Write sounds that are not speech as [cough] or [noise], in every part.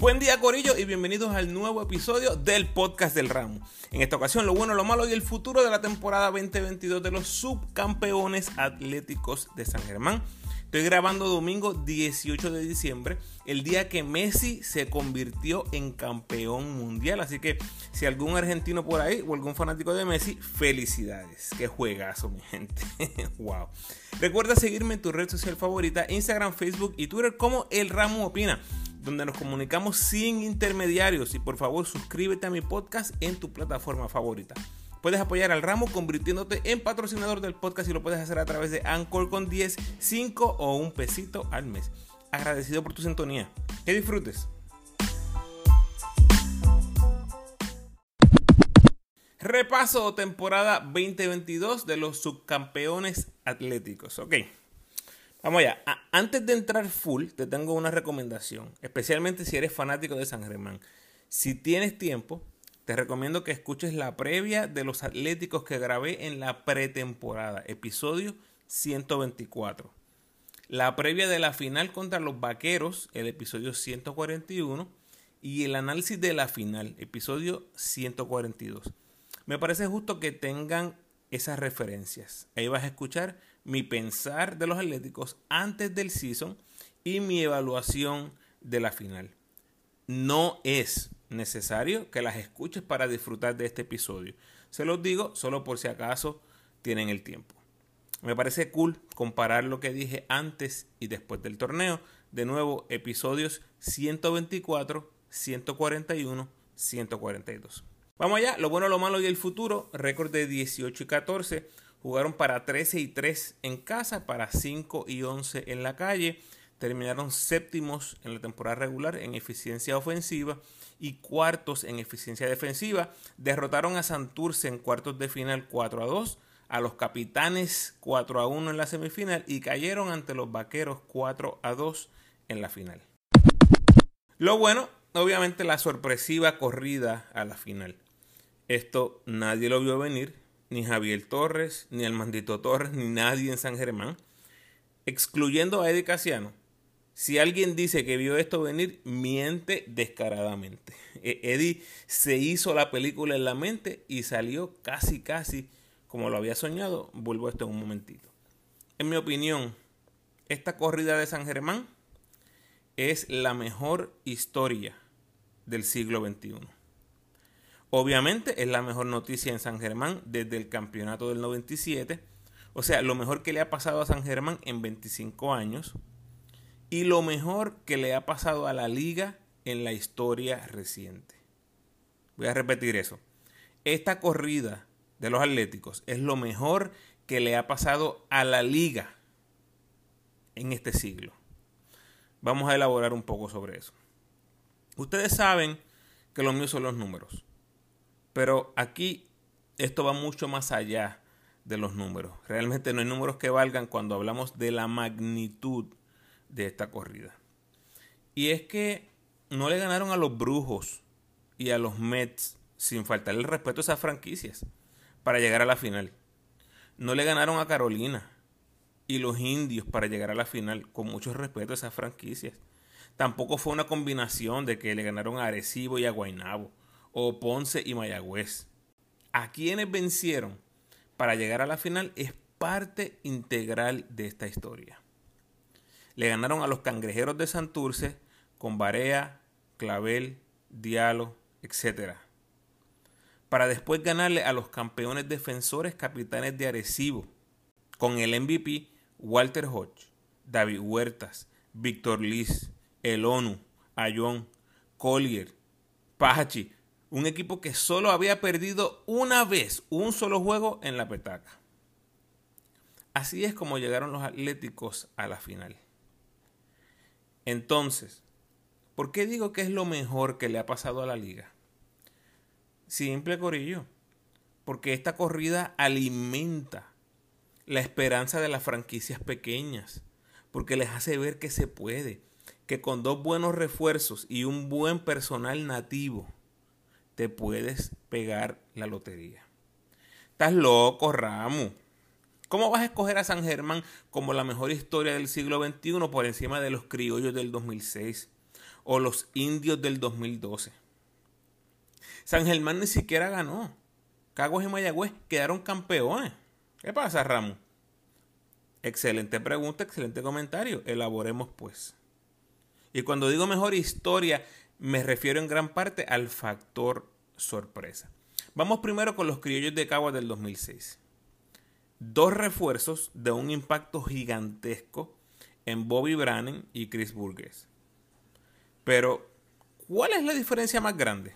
Buen día Corillo y bienvenidos al nuevo episodio del podcast del ramo. En esta ocasión lo bueno, lo malo y el futuro de la temporada 2022 de los subcampeones atléticos de San Germán. Estoy grabando domingo 18 de diciembre, el día que Messi se convirtió en campeón mundial. Así que si algún argentino por ahí o algún fanático de Messi, felicidades. Qué juegazo, mi gente. [laughs] wow. Recuerda seguirme en tu red social favorita, Instagram, Facebook y Twitter como El Ramo Opina donde nos comunicamos sin intermediarios. Y por favor, suscríbete a mi podcast en tu plataforma favorita. Puedes apoyar al ramo convirtiéndote en patrocinador del podcast y lo puedes hacer a través de Anchor con 10, 5 o un pesito al mes. Agradecido por tu sintonía. Que disfrutes. Repaso temporada 2022 de los subcampeones atléticos. Ok. Vamos allá. Antes de entrar full, te tengo una recomendación, especialmente si eres fanático de San Germán. Si tienes tiempo, te recomiendo que escuches la previa de los Atléticos que grabé en la pretemporada, episodio 124. La previa de la final contra los Vaqueros, el episodio 141, y el análisis de la final, episodio 142. Me parece justo que tengan esas referencias. Ahí vas a escuchar mi pensar de los Atléticos antes del season y mi evaluación de la final. No es necesario que las escuches para disfrutar de este episodio. Se los digo solo por si acaso tienen el tiempo. Me parece cool comparar lo que dije antes y después del torneo. De nuevo, episodios 124, 141, 142. Vamos allá, lo bueno, lo malo y el futuro. Récord de 18 y 14. Jugaron para 13 y 3 en casa, para 5 y 11 en la calle. Terminaron séptimos en la temporada regular en eficiencia ofensiva y cuartos en eficiencia defensiva. Derrotaron a Santurce en cuartos de final 4 a 2, a los Capitanes 4 a 1 en la semifinal y cayeron ante los Vaqueros 4 a 2 en la final. Lo bueno, obviamente la sorpresiva corrida a la final. Esto nadie lo vio venir ni Javier Torres, ni el Mandito Torres, ni nadie en San Germán, excluyendo a Eddie Casiano. Si alguien dice que vio esto venir, miente descaradamente. E-, Eddie se hizo la película en la mente y salió casi, casi como lo había soñado. Vuelvo a esto en un momentito. En mi opinión, esta corrida de San Germán es la mejor historia del siglo XXI. Obviamente es la mejor noticia en San Germán desde el campeonato del 97. O sea, lo mejor que le ha pasado a San Germán en 25 años. Y lo mejor que le ha pasado a la liga en la historia reciente. Voy a repetir eso. Esta corrida de los Atléticos es lo mejor que le ha pasado a la liga en este siglo. Vamos a elaborar un poco sobre eso. Ustedes saben que lo mío son los números. Pero aquí esto va mucho más allá de los números. Realmente no hay números que valgan cuando hablamos de la magnitud de esta corrida. Y es que no le ganaron a los Brujos y a los Mets sin faltar el respeto a esas franquicias para llegar a la final. No le ganaron a Carolina y los Indios para llegar a la final con mucho respeto a esas franquicias. Tampoco fue una combinación de que le ganaron a Arecibo y a Guaynabo o Ponce y Mayagüez. A quienes vencieron para llegar a la final es parte integral de esta historia. Le ganaron a los cangrejeros de Santurce con Barea, Clavel, Dialo, etc. Para después ganarle a los campeones defensores capitanes de Arecibo con el MVP Walter Hodge, David Huertas, Víctor Liz, El ONU, Ayón, Collier, Pachi, un equipo que solo había perdido una vez, un solo juego en la petaca. Así es como llegaron los Atléticos a la final. Entonces, ¿por qué digo que es lo mejor que le ha pasado a la liga? Simple corillo, porque esta corrida alimenta la esperanza de las franquicias pequeñas, porque les hace ver que se puede, que con dos buenos refuerzos y un buen personal nativo, te puedes pegar la lotería. Estás loco, Ramo. ¿Cómo vas a escoger a San Germán como la mejor historia del siglo XXI por encima de los criollos del 2006? o los indios del 2012. San Germán ni siquiera ganó. Caguas y Mayagüez quedaron campeones. ¿Qué pasa, Ramón? Excelente pregunta, excelente comentario. Elaboremos pues. Y cuando digo mejor historia, me refiero en gran parte al factor sorpresa. Vamos primero con los criollos de Caguas del 2006. Dos refuerzos de un impacto gigantesco en Bobby Brannan y Chris Burgess. Pero, ¿cuál es la diferencia más grande?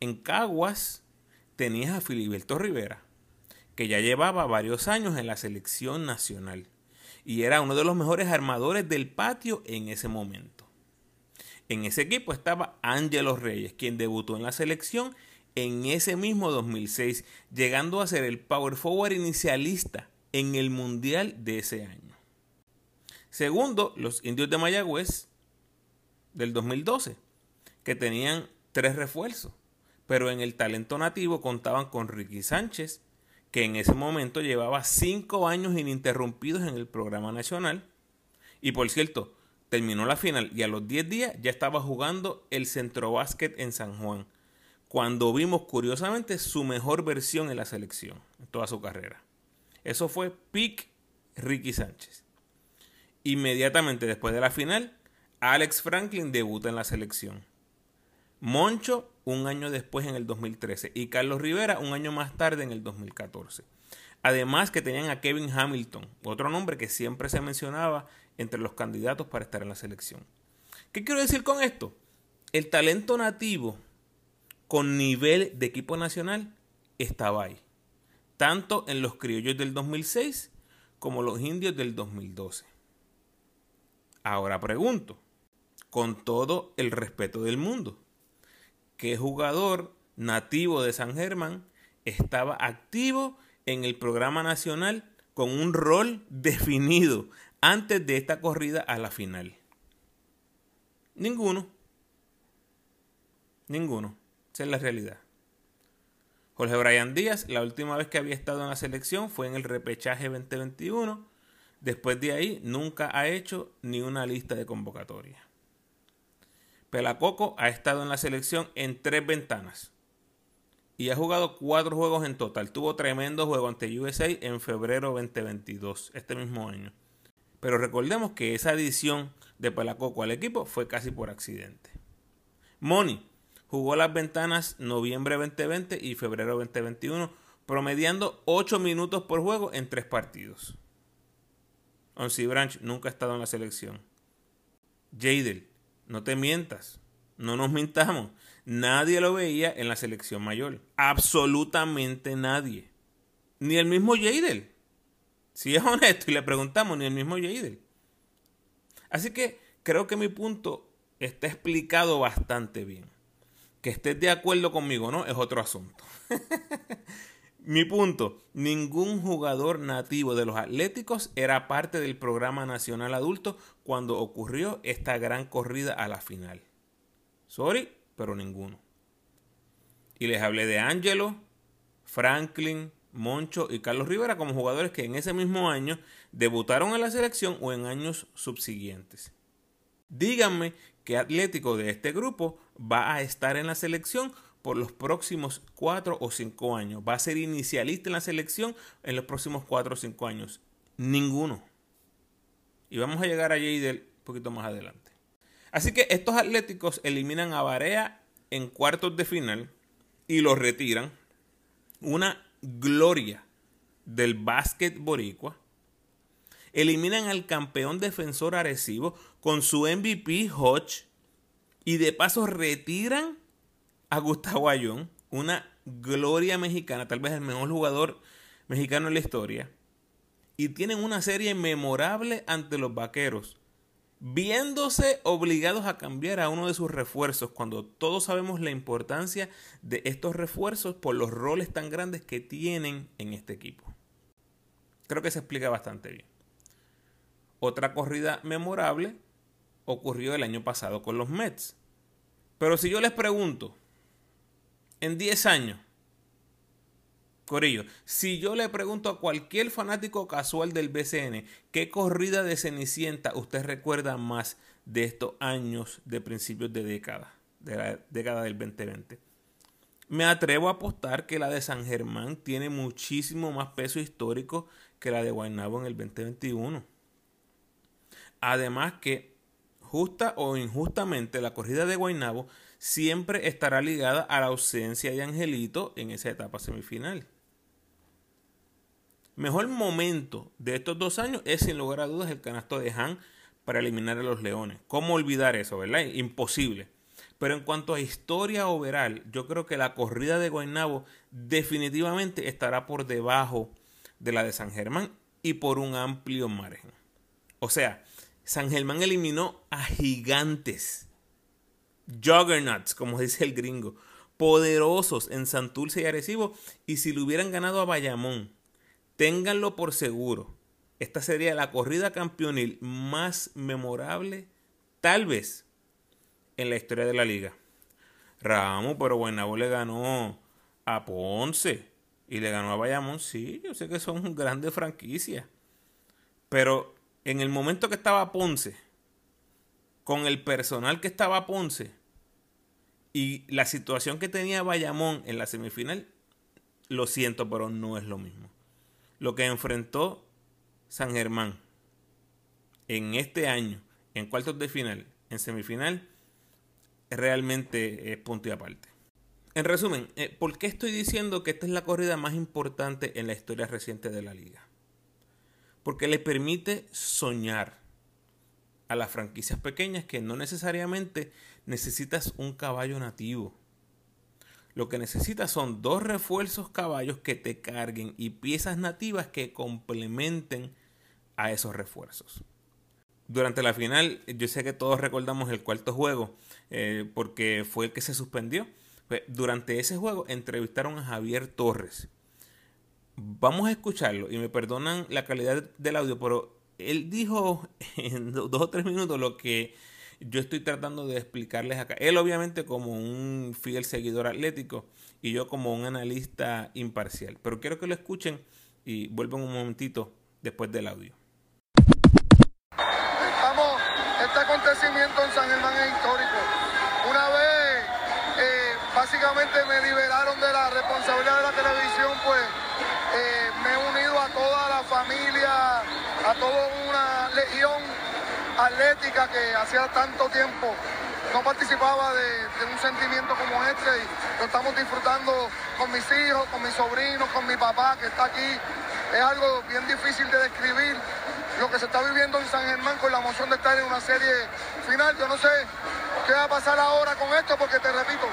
En Caguas tenías a Filiberto Rivera, que ya llevaba varios años en la selección nacional y era uno de los mejores armadores del patio en ese momento. En ese equipo estaba Ángelo Reyes, quien debutó en la selección en ese mismo 2006, llegando a ser el power forward inicialista en el Mundial de ese año. Segundo, los indios de Mayagüez del 2012, que tenían tres refuerzos, pero en el talento nativo contaban con Ricky Sánchez, que en ese momento llevaba cinco años ininterrumpidos en el programa nacional, y por cierto, terminó la final y a los 10 días ya estaba jugando el centro básquet en San Juan, cuando vimos curiosamente su mejor versión en la selección, en toda su carrera. Eso fue Pick Ricky Sánchez. Inmediatamente después de la final, Alex Franklin debuta en la selección. Moncho un año después en el 2013 y Carlos Rivera un año más tarde en el 2014. Además que tenían a Kevin Hamilton, otro nombre que siempre se mencionaba entre los candidatos para estar en la selección. ¿Qué quiero decir con esto? El talento nativo con nivel de equipo nacional estaba ahí, tanto en los criollos del 2006 como los indios del 2012. Ahora pregunto, con todo el respeto del mundo, ¿qué jugador nativo de San Germán estaba activo en el programa nacional con un rol [laughs] definido antes de esta corrida a la final? Ninguno. Ninguno. Esa es la realidad. Jorge Brian Díaz, la última vez que había estado en la selección fue en el repechaje 2021 Después de ahí, nunca ha hecho ni una lista de convocatoria. Pelacoco ha estado en la selección en tres ventanas y ha jugado cuatro juegos en total. Tuvo tremendo juego ante USA en febrero 2022, este mismo año. Pero recordemos que esa adición de Pelacoco al equipo fue casi por accidente. Moni jugó las ventanas noviembre 2020 y febrero 2021, promediando 8 minutos por juego en tres partidos. Onsi Branch nunca ha estado en la selección. Jadel, no te mientas. No nos mintamos. Nadie lo veía en la selección mayor. Absolutamente nadie. Ni el mismo Jadel. Si es [laughs] honesto y le preguntamos, ni el mismo Jadel. Así que creo que mi punto está explicado bastante bien. Que estés de acuerdo conmigo, ¿no? Es otro asunto. [laughs] Mi punto, ningún jugador nativo de los Atléticos era parte del programa nacional adulto cuando ocurrió esta gran corrida a la final. Sorry, pero ninguno. Y les hablé de Angelo, Franklin, Moncho y Carlos Rivera como jugadores que en ese mismo año debutaron en la selección o en años subsiguientes. Díganme qué atlético de este grupo va a estar en la selección por los próximos cuatro o cinco años. Va a ser inicialista en la selección en los próximos cuatro o cinco años. Ninguno. Y vamos a llegar a Jadel un poquito más adelante. Así que estos atléticos eliminan a Barea en cuartos de final y los retiran. Una gloria del básquet boricua. Eliminan al campeón defensor Arecibo con su MVP Hodge. Y de paso retiran a Gustavo Ayón, una gloria mexicana, tal vez el mejor jugador mexicano en la historia, y tienen una serie memorable ante los vaqueros, viéndose obligados a cambiar a uno de sus refuerzos, cuando todos sabemos la importancia de estos refuerzos por los roles tan grandes que tienen en este equipo. Creo que se explica bastante bien. Otra corrida memorable ocurrió el año pasado con los Mets. Pero si yo les pregunto, en 10 años, Corillo, si yo le pregunto a cualquier fanático casual del BCN qué corrida de Cenicienta usted recuerda más de estos años de principios de década, de la década del 2020, me atrevo a apostar que la de San Germán tiene muchísimo más peso histórico que la de Guaynabo en el 2021. Además que, justa o injustamente, la corrida de Guaynabo siempre estará ligada a la ausencia de Angelito en esa etapa semifinal mejor momento de estos dos años es sin lugar a dudas el canasto de Han para eliminar a los Leones. ¿Cómo olvidar eso, verdad? Imposible. Pero en cuanto a historia overall, yo creo que la corrida de Guaynabo definitivamente estará por debajo de la de San Germán y por un amplio margen. O sea, San Germán eliminó a gigantes, juggernauts, como dice el gringo, poderosos en Santurce y Arecibo, y si le hubieran ganado a Bayamón, Ténganlo por seguro. Esta sería la corrida campeonil más memorable, tal vez, en la historia de la liga. Ramos, pero Guaynabo le ganó a Ponce y le ganó a Bayamón. Sí, yo sé que son grandes franquicias. Pero en el momento que estaba Ponce, con el personal que estaba Ponce y la situación que tenía Bayamón en la semifinal, lo siento, pero no es lo mismo lo que enfrentó San Germán en este año, en cuartos de final, en semifinal, realmente es punto y aparte. En resumen, eh, ¿por qué estoy diciendo que esta es la corrida más importante en la historia reciente de la liga? Porque le permite soñar a las franquicias pequeñas que no necesariamente necesitas un caballo nativo lo que necesitas son dos refuerzos caballos que te carguen y piezas nativas que complementen a esos refuerzos. Durante la final, yo sé que todos recordamos el cuarto juego, eh, porque fue el que se suspendió. Pues, durante ese juego entrevistaron a Javier Torres. Vamos a escucharlo y me perdonan la calidad del audio, pero él dijo [laughs] en dos o tres minutos lo que yo estoy tratando de explicarles acá. Él obviamente como un fiel seguidor atlético y yo como un analista imparcial. Pero quiero que lo escuchen y vuelvan un momentito después del audio. Estamos, este acontecimiento en San Germán es histórico. Una vez eh, básicamente me liberaron de la responsabilidad de la televisión, pues eh, me he unido a toda la familia, a toda una legión atlética que hacía tanto tiempo no participaba de, un sentimiento como este y lo estamos disfrutando con mis hijos, con mis sobrinos, con mi papá que está aquí. Es algo bien difícil de describir lo que se está viviendo en San Germán con la emoción de estar en una serie final. Yo no sé qué va a pasar ahora con esto porque te repito,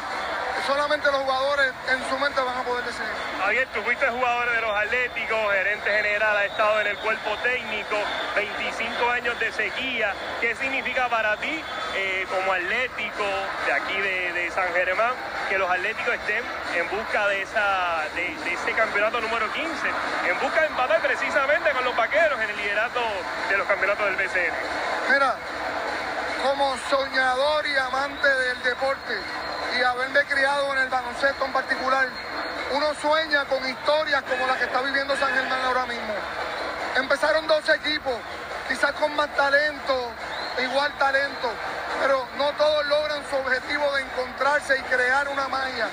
solamente los jugadores en su mente van a poder decidir. Javier, tú fuiste jugador de los Atléticos, gerente general, ha estado en el cuerpo técnico, 25 años de sequía. ¿Qué significa para ti eh, como Atlético de aquí de, San Germán que los Atléticos estén en busca de, esa, de, ese campeonato número 15, en busca de empatar precisamente con los vaqueros en el liderato de los campeonatos del BCN? Mira, como soñador y amante del deporte, y haberme criado en el baloncesto en particular, uno sueña con historias como la que está viviendo San Germán ahora mismo. Empezaron dos equipos, quizás con más talento, igual talento, pero no todos logran su objetivo de encontrarse y crear una magia.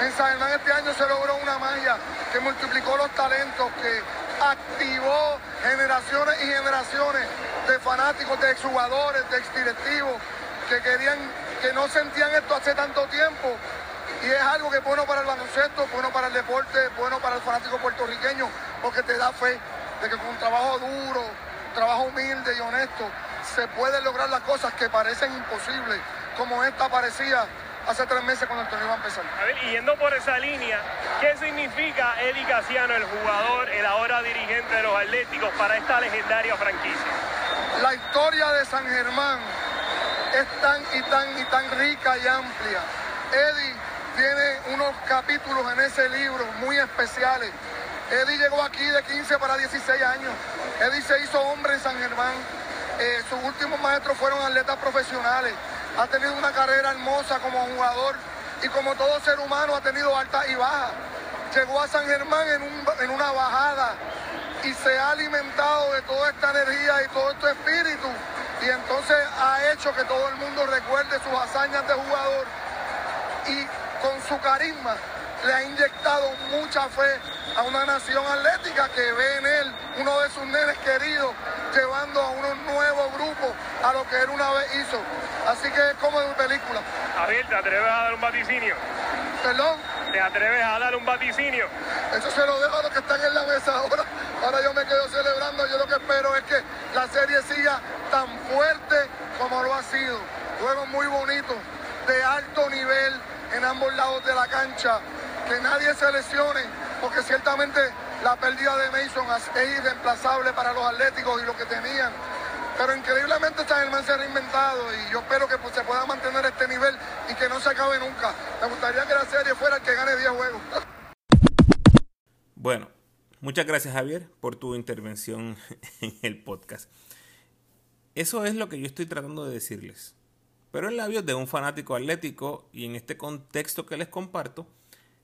En San Germán este año se logró una magia que multiplicó los talentos, que activó generaciones y generaciones de fanáticos, de exjugadores, de exdirectivos que querían que no sentían esto hace tanto tiempo. Y es algo que es bueno para el baloncesto, bueno para el deporte, bueno para el fanático puertorriqueño, porque te da fe de que con un trabajo duro, un trabajo humilde y honesto, se pueden lograr las cosas que parecen imposibles, como esta parecía hace tres meses cuando el torneo iba a empezar. A ver, yendo por esa línea, ¿qué significa Eddie Casiano, el jugador, el ahora dirigente de los Atléticos, para esta legendaria franquicia? La historia de San Germán es tan y tan y tan rica y amplia. Eddie tiene unos capítulos en ese libro muy especiales. Eddie llegó aquí de 15 para 16 años. Eddie se hizo hombre en San Germán. Eh, sus últimos maestros fueron atletas profesionales. Ha tenido una carrera hermosa como jugador y como todo ser humano ha tenido altas y bajas. llegó a San Germán en, un, en una bajada y se ha alimentado de toda esta energía y todo este espíritu y entonces ha hecho que todo el mundo recuerde sus hazañas de jugador y con su carisma le ha inyectado mucha fe a una nación atlética que ve en él uno de sus nenes queridos llevando a unos nuevos grupos a lo que él una vez hizo. Así que es como de película. Javier, ¿te atreves a dar un vaticinio? Perdón. ¿Te atreves a dar un vaticinio? Eso se lo dejo a los que están en la mesa ahora. Ahora yo me quedo celebrando. Yo lo que espero es que la serie siga tan fuerte como lo ha sido. Juegos muy bonitos, de alto nivel en ambos lados de la cancha. Que nadie se lesione, porque ciertamente la pérdida de Mason es irreemplazable para los atléticos y lo que tenían. Pero increíblemente San Germán se ha reinventado y yo espero que pues, se pueda mantener este nivel y que no se acabe nunca. Me gustaría que la serie fuera el que gane 10 juegos. Bueno, muchas gracias Javier por tu intervención [laughs] en el podcast. Eso es lo que yo estoy tratando de decirles. Pero en labios de un fanático atlético y en este contexto que les comparto,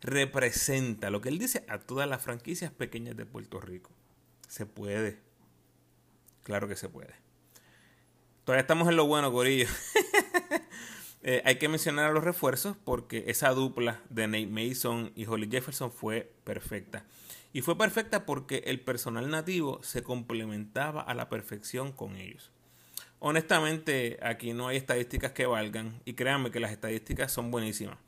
representa lo que él dice a todas las franquicias pequeñas de Puerto Rico. Se puede. Claro que se puede. Todavía estamos en lo bueno, Gorillo. [laughs] Eh, hay que mencionar a los refuerzos porque esa dupla de Nate Mason y Holly Jefferson fue perfecta. Y fue perfecta porque el personal nativo se complementaba a la perfección con ellos. Honestamente, aquí no hay estadísticas que valgan y créanme que las estadísticas son buenísimas.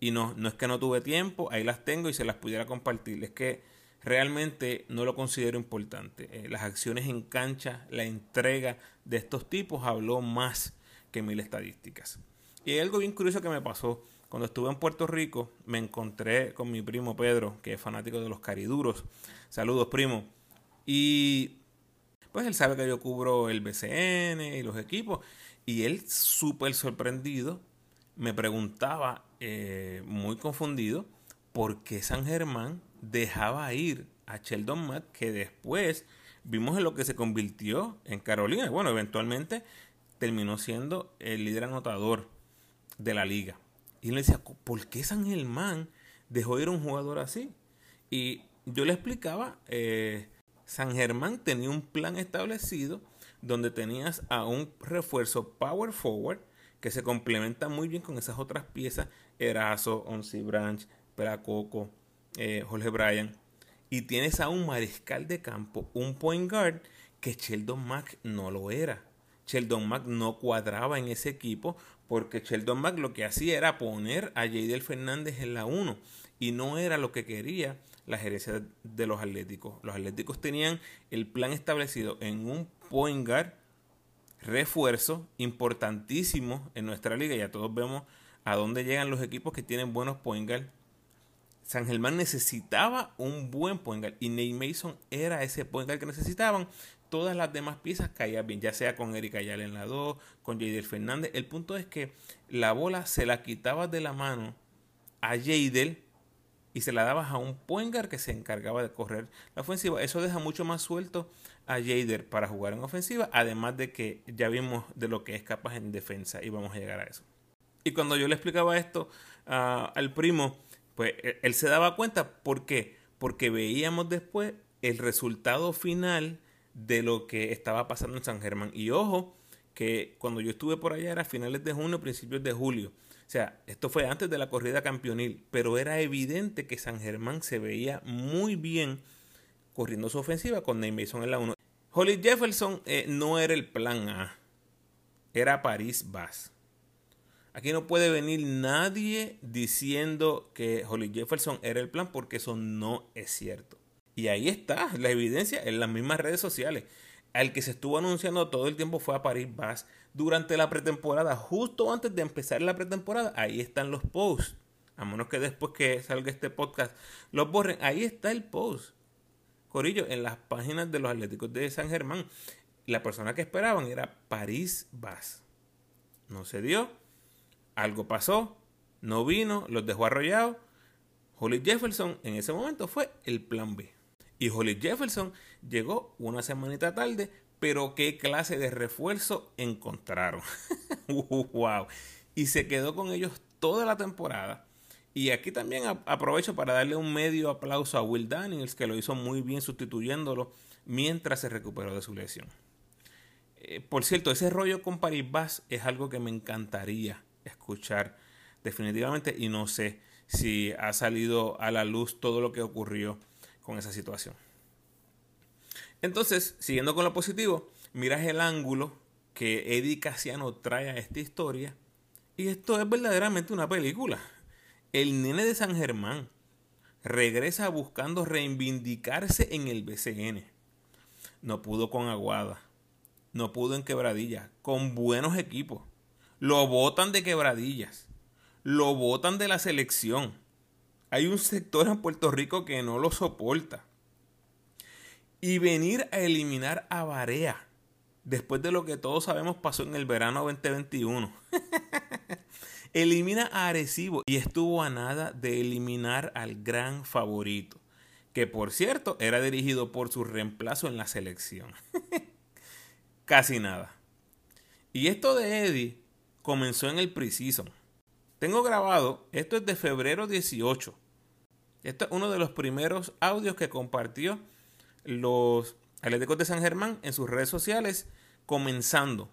Y no, no es que no tuve tiempo, ahí las tengo y se las pudiera compartir. Es que realmente no lo considero importante. Eh, las acciones en cancha, la entrega de estos tipos habló más que mil estadísticas. Y hay algo bien curioso que me pasó. Cuando estuve en Puerto Rico, me encontré con mi primo Pedro, que es fanático de los cariduros. Saludos, primo. Y pues él sabe que yo cubro el BCN y los equipos. Y él, súper sorprendido, me preguntaba, eh, muy confundido, por qué San Germán dejaba ir a Sheldon Mack, que después vimos en lo que se convirtió en Carolina. Bueno, eventualmente terminó siendo el líder anotador de la liga. Y le decía, ¿por qué San Germán dejó ir a un jugador así? Y yo le explicaba, eh, San Germán tenía un plan establecido donde tenías a un refuerzo power forward que se complementa muy bien con esas otras piezas, Erazo, Onsi Branch, Peracoco, eh, Jorge Bryan. Y tienes a un mariscal de campo, un point guard, que Sheldon Mack no lo era. Sheldon Mack no cuadraba en ese equipo porque Sheldon Mack lo que hacía era poner a Jadel Fernández en la 1 y no era lo que quería la gerencia de los Atléticos. Los Atléticos tenían el plan establecido en un point guard refuerzo importantísimo en nuestra liga. Ya todos vemos a dónde llegan los equipos que tienen buenos point guard San Germán necesitaba un buen point guard y Nate Mason era ese point guard que necesitaban. Todas las demás piezas caían bien, ya sea con Erika Ayala en la 2, con Jadel Fernández. El punto es que la bola se la quitabas de la mano a Jadel y se la dabas a un point guard que se encargaba de correr la ofensiva. Eso deja mucho más suelto a Jader para jugar en ofensiva, además de que ya vimos de lo que es capaz en defensa y vamos a llegar a eso. Y cuando yo le explicaba esto al primo, pues e, él se daba cuenta, ¿por qué? Porque veíamos después el resultado final de lo que estaba pasando en San Germán. Y ojo, que cuando yo estuve por allá era finales de junio, principios de julio. O sea, esto fue antes de la corrida campeonil, pero era evidente que San Germán se veía muy bien corriendo su ofensiva con Nate Mason en la 1. Holly Jefferson eh, no era el plan A, era París Bass. Aquí no puede venir nadie diciendo que Holly Jefferson era el plan porque eso no es cierto. Y ahí está la evidencia en las mismas redes sociales. Al que se estuvo anunciando todo el tiempo fue a Paris Bass durante la pretemporada, justo antes de empezar la pretemporada. Ahí están los posts. A menos que después que salga este podcast los borren. Ahí está el post. Corillo, en las páginas de los Atléticos de San Germán. La persona que esperaban era París Bass. No se dio algo pasó, no vino, los dejó arrollados. Holly Jefferson en ese momento fue el plan B. Y Holly Jefferson llegó una semanita tarde, pero qué clase de refuerzo encontraron. [laughs] wow. Y se quedó con ellos toda la temporada. Y aquí también aprovecho para darle un medio aplauso a Will Daniels, que lo hizo muy bien sustituyéndolo mientras se recuperó de su lesión. Eh, por cierto, ese rollo con Paribas es algo que me encantaría escuchar definitivamente y no sé si ha salido a la luz todo lo que ocurrió con esa situación. Entonces, siguiendo con lo positivo, miras el ángulo que Eddie Casiano trae a esta historia y esto es verdaderamente una película. El nene de San Germán regresa buscando reivindicarse en el BCN. No pudo con Aguada, no pudo en Quebradillas, con buenos equipos. Lo botan de Quebradillas, lo botan de la selección. Hay un sector en Puerto Rico que no lo soporta. Y venir a eliminar a Barea después de lo que todos sabemos pasó en el verano 2021. [laughs] Elimina a Arecibo y estuvo a nada de eliminar al gran favorito, que por cierto era dirigido por su reemplazo en la selección. [laughs] Casi nada. Y esto de Eddie comenzó en el preseason. Tengo grabado, esto es de febrero 18. Esto es uno de los primeros audios que compartió los Atléticos de San Germán en sus redes sociales comenzando,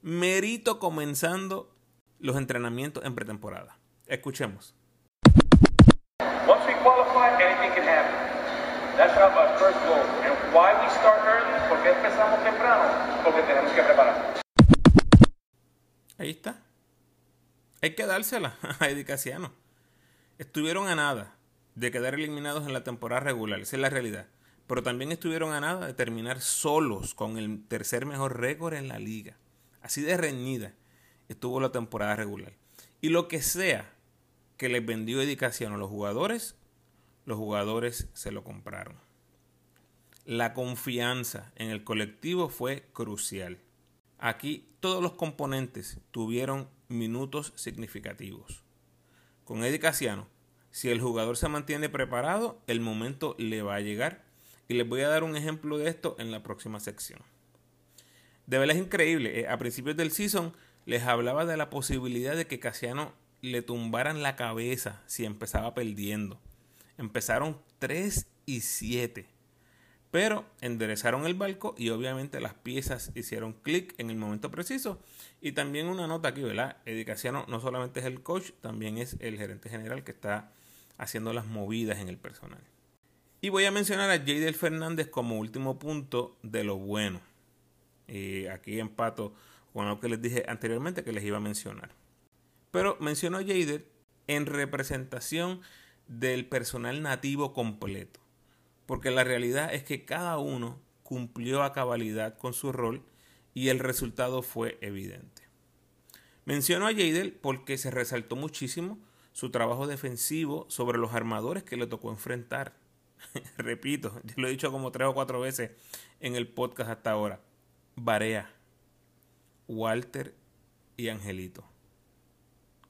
merito comenzando los entrenamientos en pretemporada. Escuchemos. Once we qualify, anything can happen. That's our first goal. And why we start early? ¿Por qué empezamos temprano? Porque tenemos que preparar. Ahí está. Hay que dársela [laughs] a Edicaciano. Estuvieron a nada de quedar eliminados en la temporada regular. Esa es la realidad. Pero también estuvieron a nada de terminar solos con el tercer mejor récord en la liga. Así de reñida estuvo la temporada regular. Y lo que sea que les vendió Edicación a los jugadores, los jugadores se lo compraron. La confianza en el colectivo fue crucial. Aquí todos los componentes tuvieron minutos significativos. Con Eddie si el jugador se mantiene preparado, el momento le va a llegar. Y les voy a dar un ejemplo de esto en la próxima sección. De verdad es increíble. Eh, a principios del season les hablaba de la posibilidad de que Casiano le tumbaran la cabeza si empezaba perdiendo. Empezaron 3 y 7. Pero enderezaron el barco y obviamente las piezas hicieron clic en el momento preciso. Y también una nota aquí, ¿verdad? Eddie Casiano no solamente es el coach, también es el gerente general que está haciendo las movidas en el personal. Y voy a mencionar a Jadel Fernández como último punto de lo bueno. Y aquí empato con lo que les dije anteriormente que les iba a mencionar. Pero menciono a Jadel en representación del personal nativo completo. Porque la realidad es que cada uno cumplió a cabalidad con su rol y el resultado fue evidente. Menciono a Jadel porque se resaltó muchísimo su trabajo defensivo sobre los armadores que le tocó enfrentar. [laughs] Repito, ya lo he dicho como tres o cuatro veces en el podcast hasta ahora. Barea, Walter y Angelito.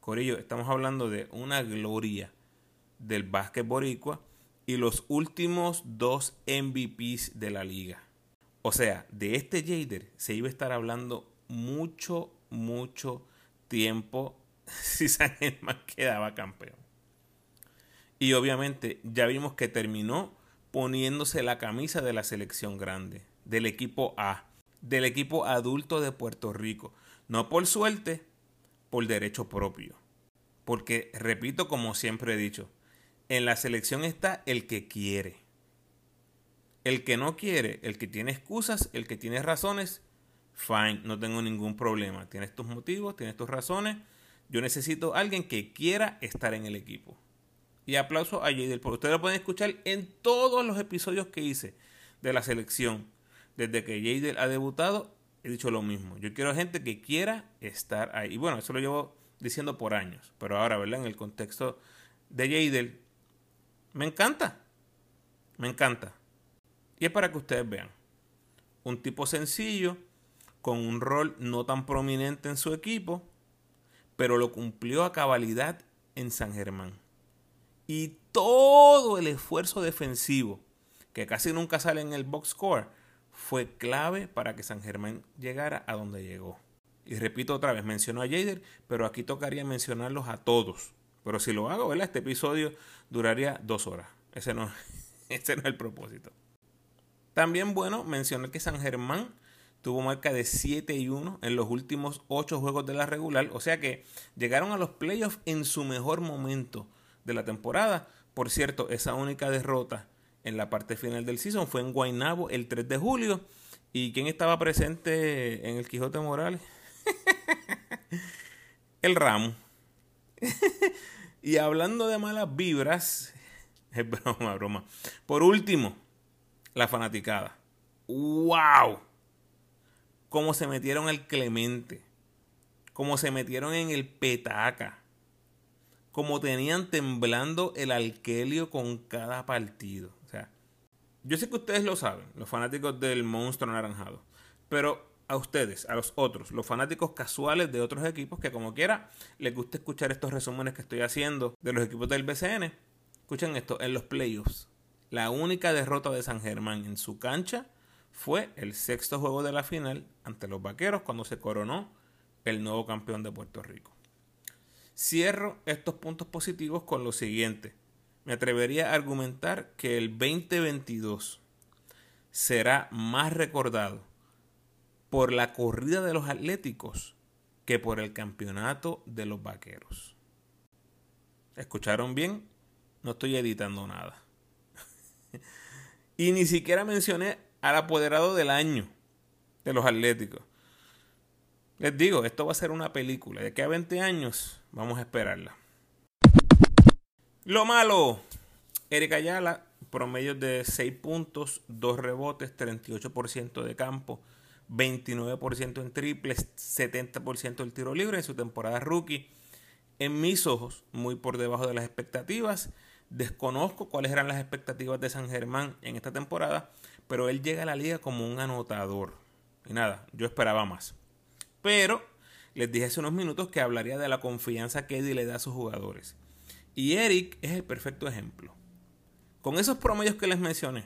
Corillo, estamos hablando de una gloria del básquet boricua y los últimos dos MVPs de la liga. O sea, de este Jader se iba a estar hablando mucho, mucho tiempo [laughs] si San Germán quedaba campeón. Y obviamente ya vimos que terminó poniéndose la camisa de la selección grande, del equipo A del equipo adulto de Puerto Rico. No por suerte, por derecho propio. Porque, repito, como siempre he dicho, en la selección está el que quiere. El que no quiere, el que tiene excusas, el que tiene razones, fine, no tengo ningún problema. Tienes tus motivos, tienes tus razones. Yo necesito a alguien que quiera estar en el equipo. Y aplauso a Jadel, porque ustedes lo pueden escuchar en todos los episodios que hice de la selección desde que Jadel ha debutado, he dicho lo mismo. Yo quiero gente que quiera estar ahí. Y bueno, eso lo llevo diciendo por años. Pero ahora, ¿verdad? En el contexto de Jadel, me encanta. Me encanta. Y es para que ustedes vean. Un tipo sencillo, con un rol no tan prominente en su equipo, pero lo cumplió a cabalidad en San Germán. Y todo el esfuerzo defensivo, que casi nunca sale en el box score, fue clave para que San Germán llegara a donde llegó. Y repito otra vez, mencionó a Jader, pero aquí tocaría mencionarlos a todos, Pero si lo hago, ¿verdad? Este episodio duraría dos horas. Ese no, [laughs] ese no es el propósito. También, bueno, mencioné que San Germán tuvo marca de 7 y 1 en los últimos 8 juegos de la regular. O sea que llegaron a los playoffs en su mejor momento de la temporada. Por cierto, esa única derrota en la parte final del season fue en Guaynabo el 3 de julio. ¿Y quién estaba presente en el Quijote Morales? [laughs] el Ramo. [laughs] y hablando de malas vibras, [laughs] es broma, broma. Por último, la fanaticada. ¡Wow! Cómo se metieron el Clemente. Cómo se metieron en el Petaca. Cómo tenían temblando el Alquelio con cada partido. O sea, yo sé que ustedes lo saben, los fanáticos del monstruo anaranjado. Pero a ustedes, a los otros, los fanáticos casuales de otros equipos que como quiera les gusta escuchar estos resúmenes que estoy haciendo de los equipos del BCN. Escuchen esto, en los playoffs, la única derrota de San Germán en su cancha fue el sexto juego de la final ante los Vaqueros cuando se coronó el nuevo campeón de Puerto Rico. Cierro estos puntos positivos con lo siguiente. Me atrevería a argumentar que el 2022 será más recordado por la corrida de los Atléticos que por el campeonato de los Vaqueros. ¿Escucharon bien? No estoy editando nada. [laughs] y ni siquiera mencioné al apoderado del año de los Atléticos. Les digo, esto va a ser una película. De aquí a 20 años vamos a esperarla. Lo malo. Erika Ayala, promedio de 6 puntos, 2 rebotes, 38% de campo, 29% en triples, 70% del tiro libre en su temporada rookie. En mis ojos, muy por debajo de las expectativas. Desconozco cuáles eran las expectativas de San Germán en esta temporada, pero él llega a la liga como un anotador. Y nada, yo esperaba más. Pero les dije hace unos minutos que hablaría de la confianza que Eddie le da a sus jugadores. Y Eric es el perfecto ejemplo. Con esos promedios que les mencioné,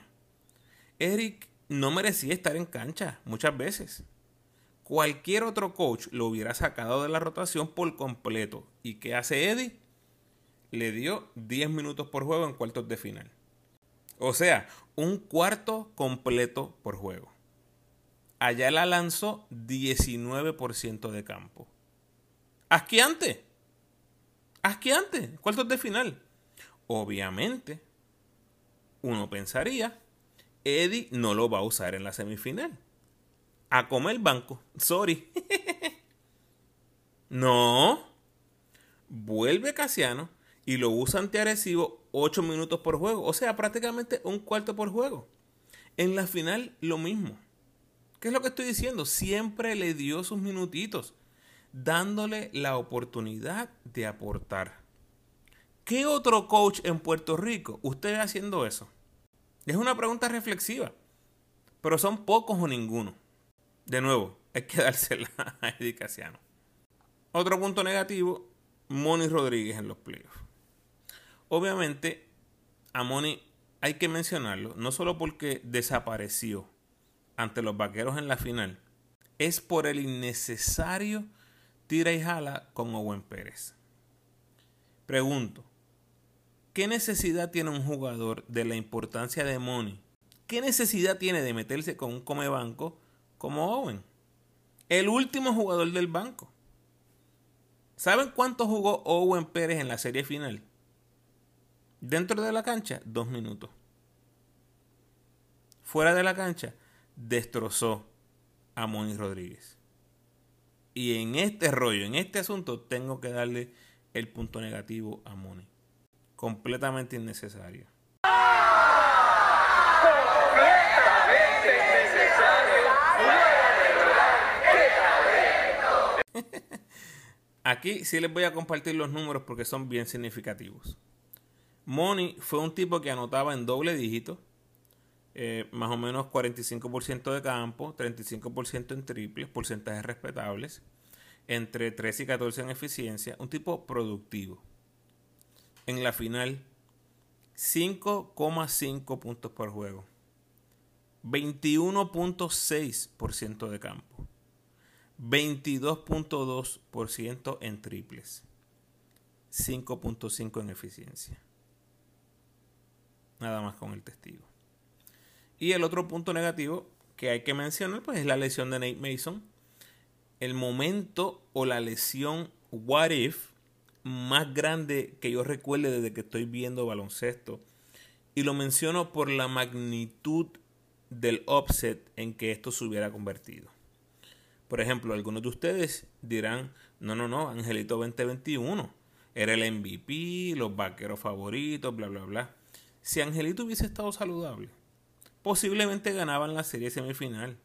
Eric no merecía estar en cancha muchas veces. Cualquier otro coach lo hubiera sacado de la rotación por completo. ¿Y qué hace Eddie? Le dio 10 minutos por juego en cuartos de final. O sea, un cuarto completo por juego. Allá la lanzó 19% de campo. Asquiante. Asquiante. Cuartos de final. Obviamente, uno pensaría Eddie no lo va a usar en la semifinal. A comer banco. Sorry. [laughs] no. Vuelve Casiano y lo usa ante Arecibo 8 minutos por juego. O sea, prácticamente un cuarto por juego. En la final, lo mismo. ¿Qué es lo que estoy diciendo? Siempre le dio sus minutitos, dándole la oportunidad de aportar. ¿Qué otro coach en Puerto Rico usted ve haciendo eso? Es una pregunta reflexiva, pero son pocos o ninguno. De nuevo, hay que [laughs] dársela a Eddie Casiano. Otro punto negativo, Moni Rodríguez en los playoffs. Obviamente, a Moni hay que mencionarlo, no solo porque desapareció ante los vaqueros en la final, es por el innecesario tira y jala con Owen Pérez. Pregunto, ¿Qué necesidad tiene un jugador de la importancia de Money? ¿Qué necesidad tiene de meterse con un come banco como Owen? El último jugador del banco. ¿Saben cuánto jugó Owen Pérez en la serie final? Dentro de la cancha, dos minutos. Fuera de la cancha, destrozó a Moni Rodríguez. Y en este rollo, en este asunto, tengo que darle el punto negativo a Moni completamente innecesario. [laughs] Aquí sí les voy a compartir los números porque son bien significativos. Money fue un tipo que anotaba en doble dígito, eh, más o menos 45% de campo, 35% en triples, porcentajes respetables, entre 13 y 14 en eficiencia, un tipo productivo en la final 5,5 puntos por juego. 21.6% de campo. 22.2% en triples. 5.5 en eficiencia. Nada más con el testigo. Y el otro punto negativo que hay que mencionar pues es la lesión de Nate Mason. El momento o la lesión what if más grande que yo recuerde desde que estoy viendo baloncesto. Y lo menciono por la magnitud del offset en que esto se hubiera convertido. Por ejemplo, algunos de ustedes dirán, no, no, no, Angelito 2021 era el MVP, los vaqueros favoritos, bla, bla, bla. Si Angelito hubiese estado saludable, posiblemente ganaban la serie semifinal.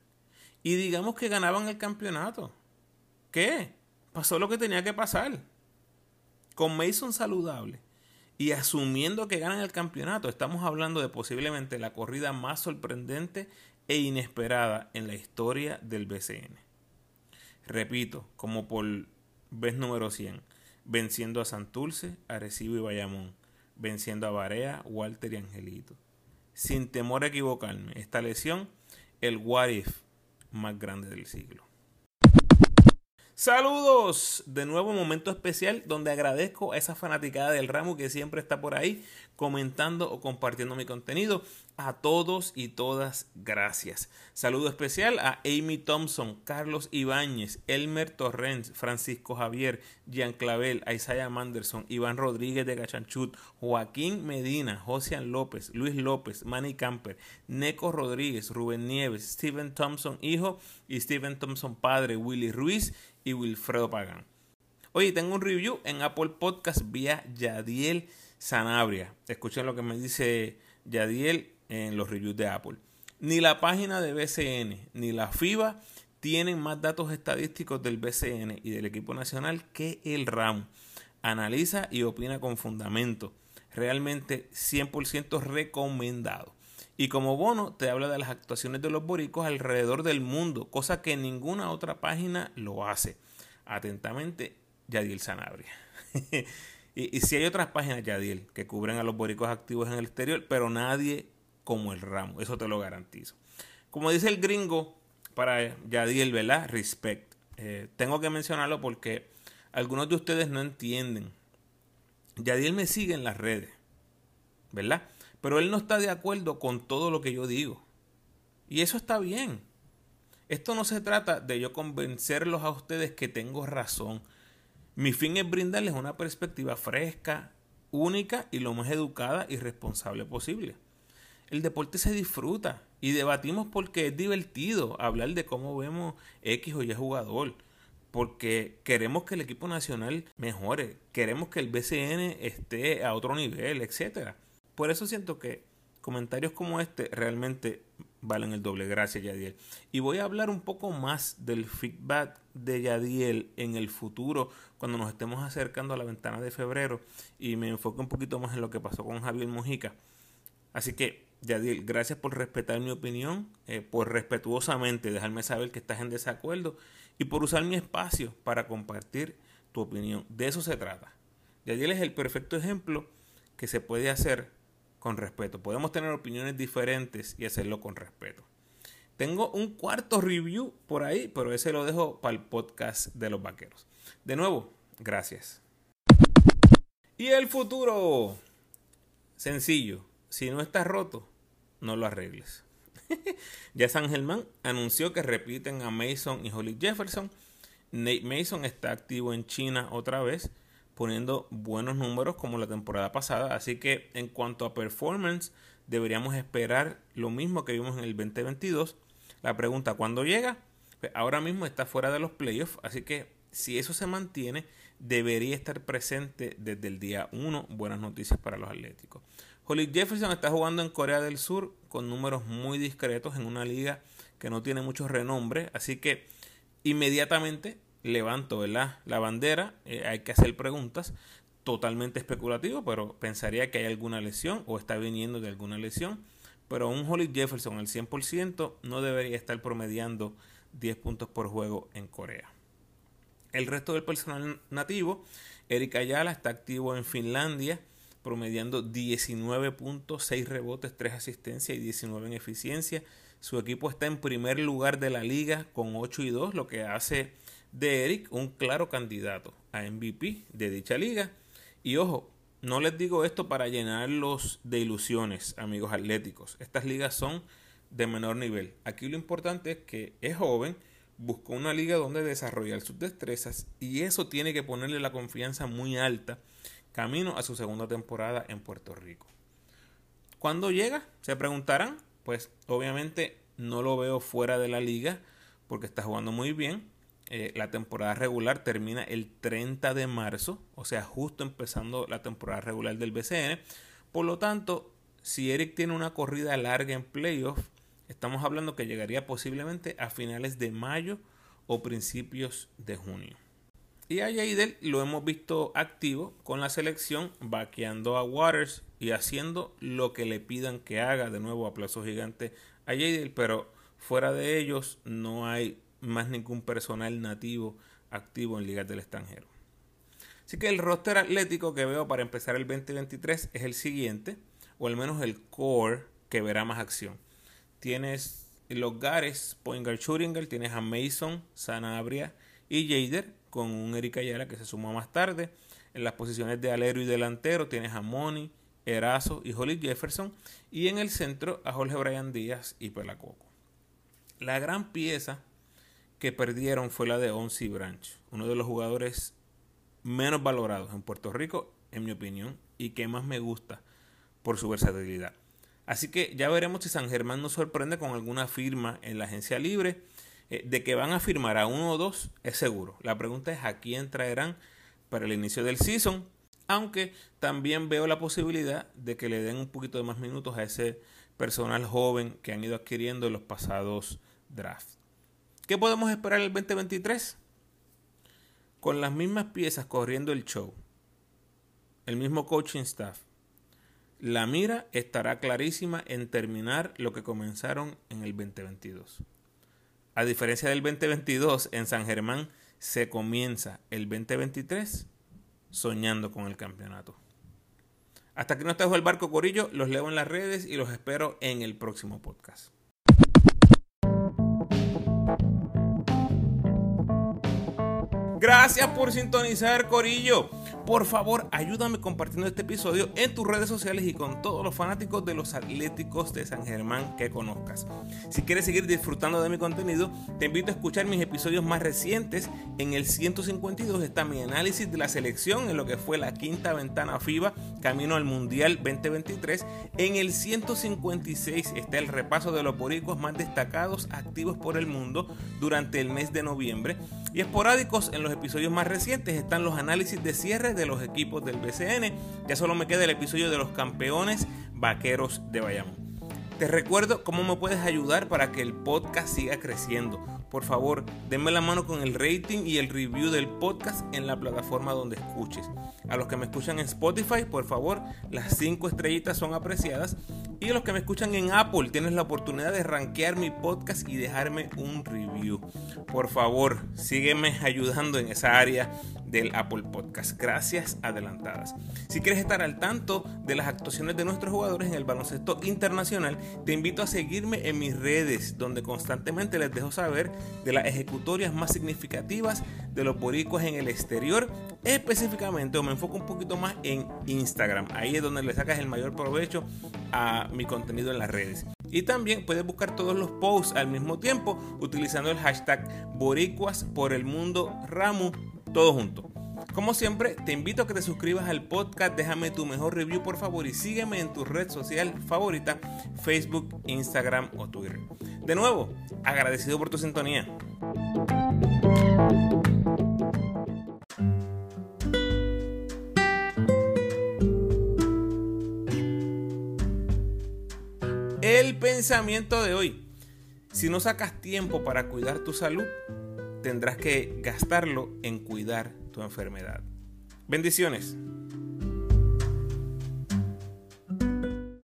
Y digamos que ganaban el campeonato. ¿Qué? Pasó lo que tenía que pasar. Con Mason saludable y asumiendo que ganan el campeonato, estamos hablando de posiblemente la corrida más sorprendente e inesperada en la historia del BCN. Repito, como por vez número 100, venciendo a Santulce, Arecibo y Bayamón, venciendo a Barea, Walter y Angelito. Sin temor a equivocarme, esta lesión, el what if más grande del siglo. Saludos, de nuevo momento especial donde agradezco a esa fanaticada del ramo que siempre está por ahí comentando o compartiendo mi contenido. A todos y todas, gracias. Saludo especial a Amy Thompson, Carlos Ibáñez, Elmer Torrens, Francisco Javier, Jean Clavel, Isaiah Manderson, Iván Rodríguez de Gachanchut, Joaquín Medina, Josian López, Luis López, Manny Camper, Neco Rodríguez, Rubén Nieves, Steven Thompson hijo y Steven Thompson padre, Willy Ruiz y Wilfredo Pagán. Oye, tengo un review en Apple Podcast vía Yadiel Sanabria. Escuchen lo que me dice Yadiel en los reviews de Apple. Ni la página de BCN ni la FIBA tienen más datos estadísticos del BCN y del equipo nacional que el RAM. Analiza y opina con fundamento. Realmente 100% recomendado. Y como bono te habla de las actuaciones de los boricos alrededor del mundo, cosa que ninguna otra página lo hace. Atentamente, Yadiel Sanabria. [laughs] y, si hay otras páginas, Yadiel, que cubren a los boricos activos en el exterior, pero nadie como el ramo, eso te lo garantizo. Como dice el gringo para Yadiel, ¿verdad? Respect. Eh, tengo que mencionarlo porque algunos de ustedes no entienden. Yadiel me sigue en las redes, ¿verdad? Pero él no está de acuerdo con todo lo que yo digo. Y eso está bien. Esto no se trata de yo convencerlos a ustedes que tengo razón. Mi fin es brindarles una perspectiva fresca, única y lo más educada y responsable posible. El deporte se disfruta y debatimos porque es divertido hablar de cómo vemos X o Y jugador. Porque queremos que el equipo nacional mejore, queremos que el BCN esté a otro nivel, etcétera. Por eso siento que comentarios como este realmente valen el doble. Gracias, Yadiel. Y voy a hablar un poco más del feedback de Yadiel en el futuro, cuando nos estemos acercando a la ventana de febrero. Y me enfoque un poquito más en lo que pasó con Javier Mojica. Así que, Yadiel, gracias por respetar mi opinión, eh, por respetuosamente dejarme saber que estás en desacuerdo y por usar mi espacio para compartir tu opinión. De eso se trata. Yadiel es el perfecto ejemplo que se puede hacer con respeto. Podemos tener opiniones diferentes y hacerlo con respeto. Tengo un cuarto review por ahí, pero ese lo dejo para el podcast de los vaqueros. De nuevo, gracias. Y el futuro. Sencillo. Si no está roto, no lo arregles. [laughs] ya San Germán anunció que repiten a Mason y Holly Jefferson. Nate Mason está activo en China otra vez poniendo buenos números como la temporada pasada. Así que en cuanto a performance, deberíamos esperar lo mismo que vimos en el 2022. La pregunta, ¿cuándo llega? Pues ahora mismo está fuera de los playoffs, así que si eso se mantiene, debería estar presente desde el día 1. Buenas noticias para los Atléticos. Holly Jefferson está jugando en Corea del Sur con números muy discretos en una liga que no tiene mucho renombre, así que inmediatamente levanto la bandera, eh, hay que hacer preguntas, totalmente especulativo, pero pensaría que hay alguna lesión o está viniendo de alguna lesión. Pero un Holly Jefferson al 100% no debería estar promediando 10 puntos por juego en Corea. El resto del personal nativo, Eric Ayala está activo en Finlandia, promediando 19 puntos, 6 rebotes, 3 asistencias y 19 en eficiencia. Su equipo está en primer lugar de la liga con 8 y 2, lo que hace de Eric un claro candidato a MVP de dicha liga. Y ojo, no les digo esto para llenarlos de ilusiones, amigos atléticos. Estas ligas son de menor nivel. Aquí lo importante es que es joven, buscó una liga donde desarrollar sus destrezas y eso tiene que ponerle la confianza muy alta camino a su segunda temporada en Puerto Rico. ¿Cuándo llega? Se preguntarán. Pues obviamente no lo veo fuera de la liga porque está jugando muy bien. Eh, la temporada regular termina el 30 de marzo, o sea, justo empezando la temporada regular del BCN. Por lo tanto, si Eric tiene una corrida larga en playoff, estamos hablando que llegaría posiblemente a finales de mayo o principios de junio. Y a Jadel lo hemos visto activo con la selección, vaqueando a Waters y haciendo lo que le pidan que haga. De nuevo, aplauso gigante a Jadel, pero fuera de ellos no hay más ningún personal nativo activo en ligas del extranjero. Así que el roster atlético que veo para empezar el 2023 es el siguiente, o al menos el core que verá más acción. Tienes los Gares, Poingar Schuringer, tienes a Mason, Sanabria y Jader, con un Erika Ayala que se sumó más tarde. En las posiciones de alero y delantero tienes a Moni, Erazo y Holly Jefferson. Y en el centro a Jorge Brian Díaz y Pelacoco. La gran pieza que perdieron fue la de Onsi Branch, uno de los jugadores menos valorados en Puerto Rico, en mi opinión, y que más me gusta por su versatilidad. Así que ya veremos si San Germán nos sorprende con alguna firma en la agencia libre. Eh, de que van a firmar a uno o dos es seguro. La pregunta es a quién traerán para el inicio del season. Aunque también veo la posibilidad de que le den un poquito de más minutos a ese personal joven que han ido adquiriendo en los pasados drafts. ¿Qué podemos esperar el 2023? Con las mismas piezas corriendo el show, el mismo coaching staff, la mira estará clarísima en terminar lo que comenzaron en el 2022. A diferencia del 2022, en San Germán se comienza el 2023 soñando con el campeonato. Hasta aquí no te dejo el barco Corillo, los leo en las redes y los espero en el próximo podcast. Gracias por sintonizar, Corillo. Por favor, ayúdame compartiendo este episodio en tus redes sociales y con todos los fanáticos de los Atléticos de San Germán que conozcas. Si quieres seguir disfrutando de mi contenido, te invito a escuchar mis episodios más recientes. En el 152 está mi análisis de la selección en lo que fue la quinta ventana FIBA camino al Mundial 2023. En el 156 está el repaso de los boricuas más destacados activos por el mundo durante el mes de noviembre. Y esporádicos en los episodios más recientes están los análisis de cierre de los equipos del BCN. Ya solo me queda el episodio de los campeones vaqueros de Bayamón. Te recuerdo cómo me puedes ayudar para que el podcast siga creciendo. Por favor, denme la mano con el rating y el review del podcast en la plataforma donde escuches. A los que me escuchan en Spotify, por favor, las 5 estrellitas son apreciadas. Y a los que me escuchan en Apple, tienes la oportunidad de rankear mi podcast y dejarme un review. Por favor, sígueme ayudando en esa área del Apple Podcast. Gracias adelantadas. Si quieres estar al tanto de las actuaciones de nuestros jugadores en el baloncesto internacional, te invito a seguirme en mis redes, donde constantemente les dejo saber de las ejecutorias más significativas de los boricuas en el exterior. Específicamente, me enfoco un poquito más en Instagram. Ahí es donde le sacas el mayor provecho a mi contenido en las redes. Y también puedes buscar todos los posts al mismo tiempo utilizando el hashtag Boricuas por el mundo Ramu, todo junto. Como siempre, te invito a que te suscribas al podcast, déjame tu mejor review por favor y sígueme en tu red social favorita, Facebook, Instagram o Twitter. De nuevo, agradecido por tu sintonía. El pensamiento de hoy. Si no sacas tiempo para cuidar tu salud, tendrás que gastarlo en cuidar enfermedad. Bendiciones.